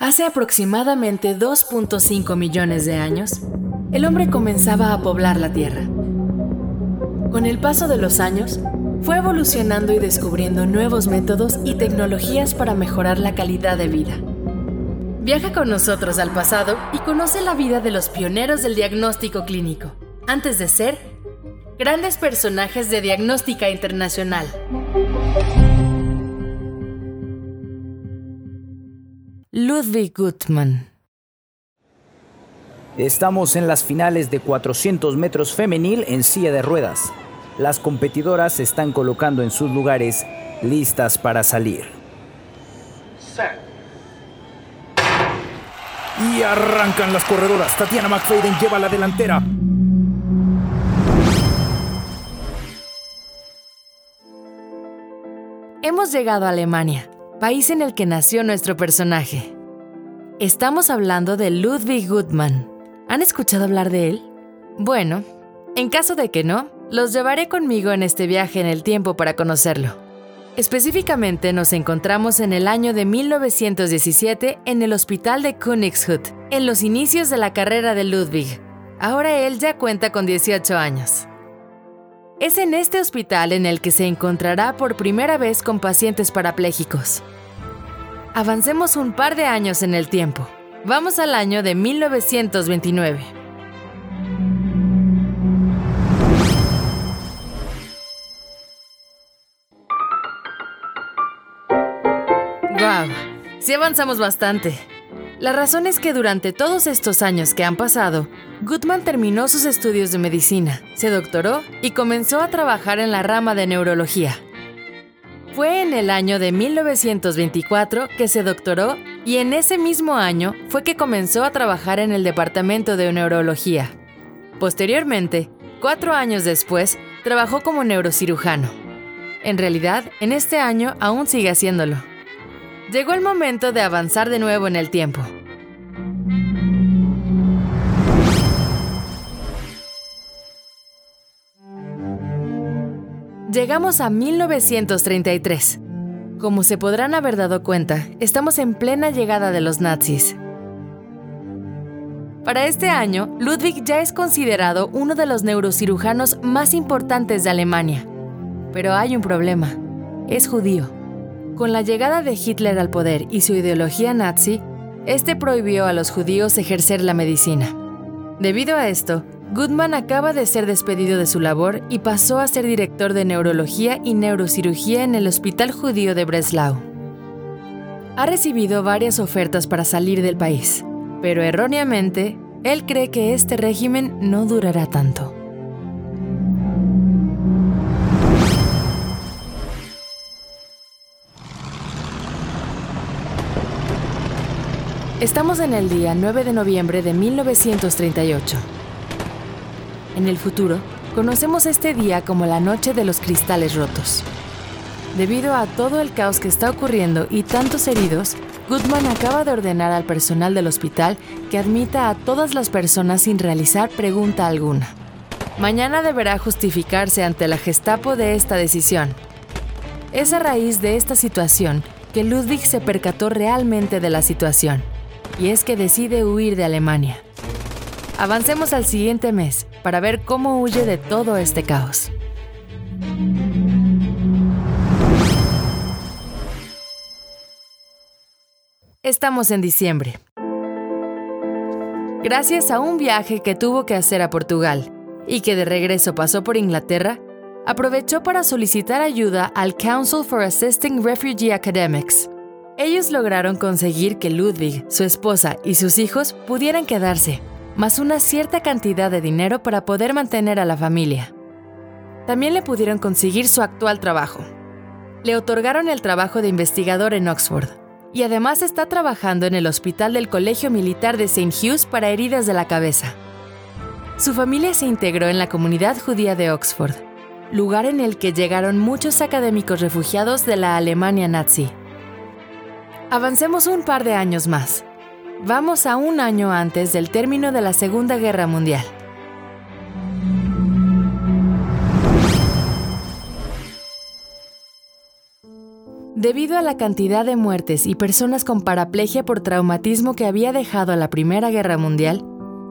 Hace aproximadamente 2.5 millones de años, el hombre comenzaba a poblar la Tierra. Con el paso de los años, fue evolucionando y descubriendo nuevos métodos y tecnologías para mejorar la calidad de vida. Viaja con nosotros al pasado y conoce la vida de los pioneros del diagnóstico clínico, antes de ser grandes personajes de diagnóstica internacional. Ludwig Gutmann Estamos en las finales de 400 metros femenil en silla de ruedas. Las competidoras se están colocando en sus lugares, listas para salir. Y arrancan las corredoras. Tatiana McFadden lleva la delantera. Hemos llegado a Alemania, país en el que nació nuestro personaje. Estamos hablando de Ludwig Gutmann. ¿Han escuchado hablar de él? Bueno, en caso de que no, los llevaré conmigo en este viaje en el tiempo para conocerlo. Específicamente nos encontramos en el año de 1917 en el hospital de Königshut, en los inicios de la carrera de Ludwig. Ahora él ya cuenta con 18 años. Es en este hospital en el que se encontrará por primera vez con pacientes parapléjicos. Avancemos un par de años en el tiempo. Vamos al año de 1929. ¡Wow! Sí avanzamos bastante. La razón es que durante todos estos años que han pasado, Goodman terminó sus estudios de medicina, se doctoró y comenzó a trabajar en la rama de neurología. Fue en el año de 1924 que se doctoró y en ese mismo año fue que comenzó a trabajar en el departamento de neurología. Posteriormente, cuatro años después, trabajó como neurocirujano. En realidad, en este año aún sigue haciéndolo. Llegó el momento de avanzar de nuevo en el tiempo. Llegamos a 1933. Como se podrán haber dado cuenta, estamos en plena llegada de los nazis. Para este año, Ludwig ya es considerado uno de los neurocirujanos más importantes de Alemania. Pero hay un problema. Es judío. Con la llegada de Hitler al poder y su ideología nazi, este prohibió a los judíos ejercer la medicina. Debido a esto, Goodman acaba de ser despedido de su labor y pasó a ser director de neurología y neurocirugía en el Hospital Judío de Breslau. Ha recibido varias ofertas para salir del país, pero erróneamente, él cree que este régimen no durará tanto. Estamos en el día 9 de noviembre de 1938. En el futuro, conocemos este día como la Noche de los Cristales Rotos. Debido a todo el caos que está ocurriendo y tantos heridos, Goodman acaba de ordenar al personal del hospital que admita a todas las personas sin realizar pregunta alguna. Mañana deberá justificarse ante la Gestapo de esta decisión. Es a raíz de esta situación que Ludwig se percató realmente de la situación y es que decide huir de Alemania. Avancemos al siguiente mes para ver cómo huye de todo este caos. Estamos en diciembre. Gracias a un viaje que tuvo que hacer a Portugal y que de regreso pasó por Inglaterra, aprovechó para solicitar ayuda al Council for Assisting Refugee Academics, ellos lograron conseguir que Ludwig, su esposa y sus hijos pudieran quedarse, más una cierta cantidad de dinero para poder mantener a la familia. También le pudieron conseguir su actual trabajo. Le otorgaron el trabajo de investigador en Oxford y además está trabajando en el hospital del Colegio Militar de St. Hughes para heridas de la cabeza. Su familia se integró en la comunidad judía de Oxford, lugar en el que llegaron muchos académicos refugiados de la Alemania nazi. Avancemos un par de años más. Vamos a un año antes del término de la Segunda Guerra Mundial. Debido a la cantidad de muertes y personas con paraplegia por traumatismo que había dejado la Primera Guerra Mundial,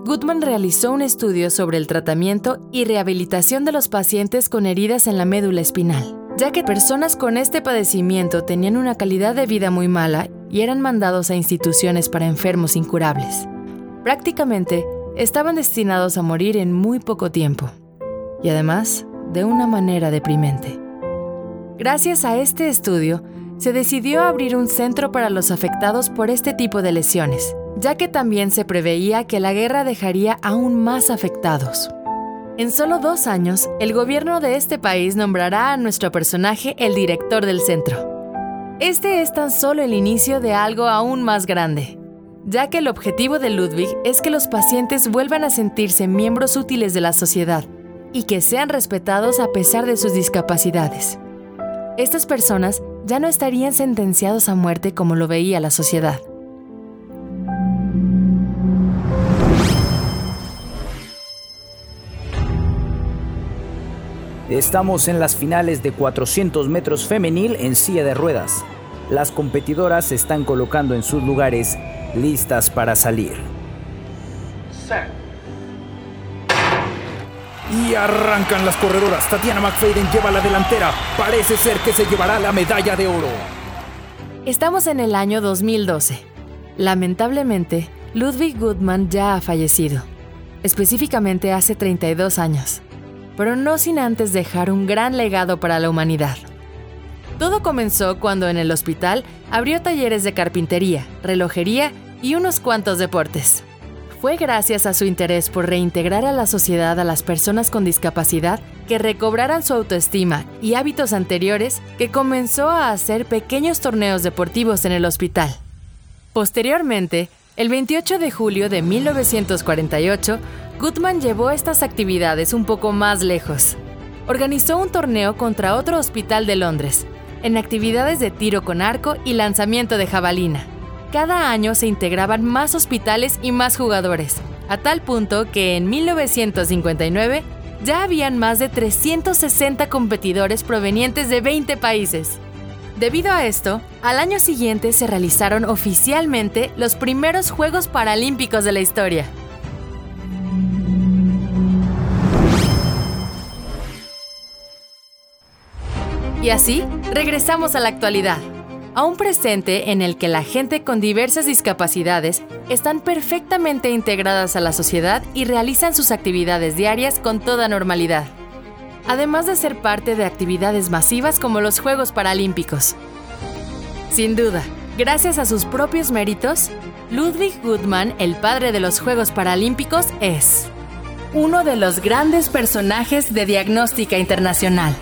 Goodman realizó un estudio sobre el tratamiento y rehabilitación de los pacientes con heridas en la médula espinal, ya que personas con este padecimiento tenían una calidad de vida muy mala y eran mandados a instituciones para enfermos incurables. Prácticamente estaban destinados a morir en muy poco tiempo, y además de una manera deprimente. Gracias a este estudio, se decidió abrir un centro para los afectados por este tipo de lesiones, ya que también se preveía que la guerra dejaría aún más afectados. En solo dos años, el gobierno de este país nombrará a nuestro personaje el director del centro. Este es tan solo el inicio de algo aún más grande, ya que el objetivo de Ludwig es que los pacientes vuelvan a sentirse miembros útiles de la sociedad y que sean respetados a pesar de sus discapacidades. Estas personas ya no estarían sentenciados a muerte como lo veía la sociedad. Estamos en las finales de 400 metros femenil en silla de ruedas. Las competidoras se están colocando en sus lugares listas para salir. Y arrancan las corredoras. Tatiana McFadden lleva la delantera. Parece ser que se llevará la medalla de oro. Estamos en el año 2012. Lamentablemente, Ludwig Goodman ya ha fallecido, específicamente hace 32 años, pero no sin antes dejar un gran legado para la humanidad. Todo comenzó cuando en el hospital abrió talleres de carpintería, relojería y unos cuantos deportes. Fue gracias a su interés por reintegrar a la sociedad a las personas con discapacidad que recobraran su autoestima y hábitos anteriores que comenzó a hacer pequeños torneos deportivos en el hospital. Posteriormente, el 28 de julio de 1948, Goodman llevó estas actividades un poco más lejos. Organizó un torneo contra otro hospital de Londres, en actividades de tiro con arco y lanzamiento de jabalina cada año se integraban más hospitales y más jugadores, a tal punto que en 1959 ya habían más de 360 competidores provenientes de 20 países. Debido a esto, al año siguiente se realizaron oficialmente los primeros Juegos Paralímpicos de la historia. Y así, regresamos a la actualidad a un presente en el que la gente con diversas discapacidades están perfectamente integradas a la sociedad y realizan sus actividades diarias con toda normalidad, además de ser parte de actividades masivas como los Juegos Paralímpicos. Sin duda, gracias a sus propios méritos, Ludwig Goodman, el padre de los Juegos Paralímpicos, es uno de los grandes personajes de diagnóstica internacional.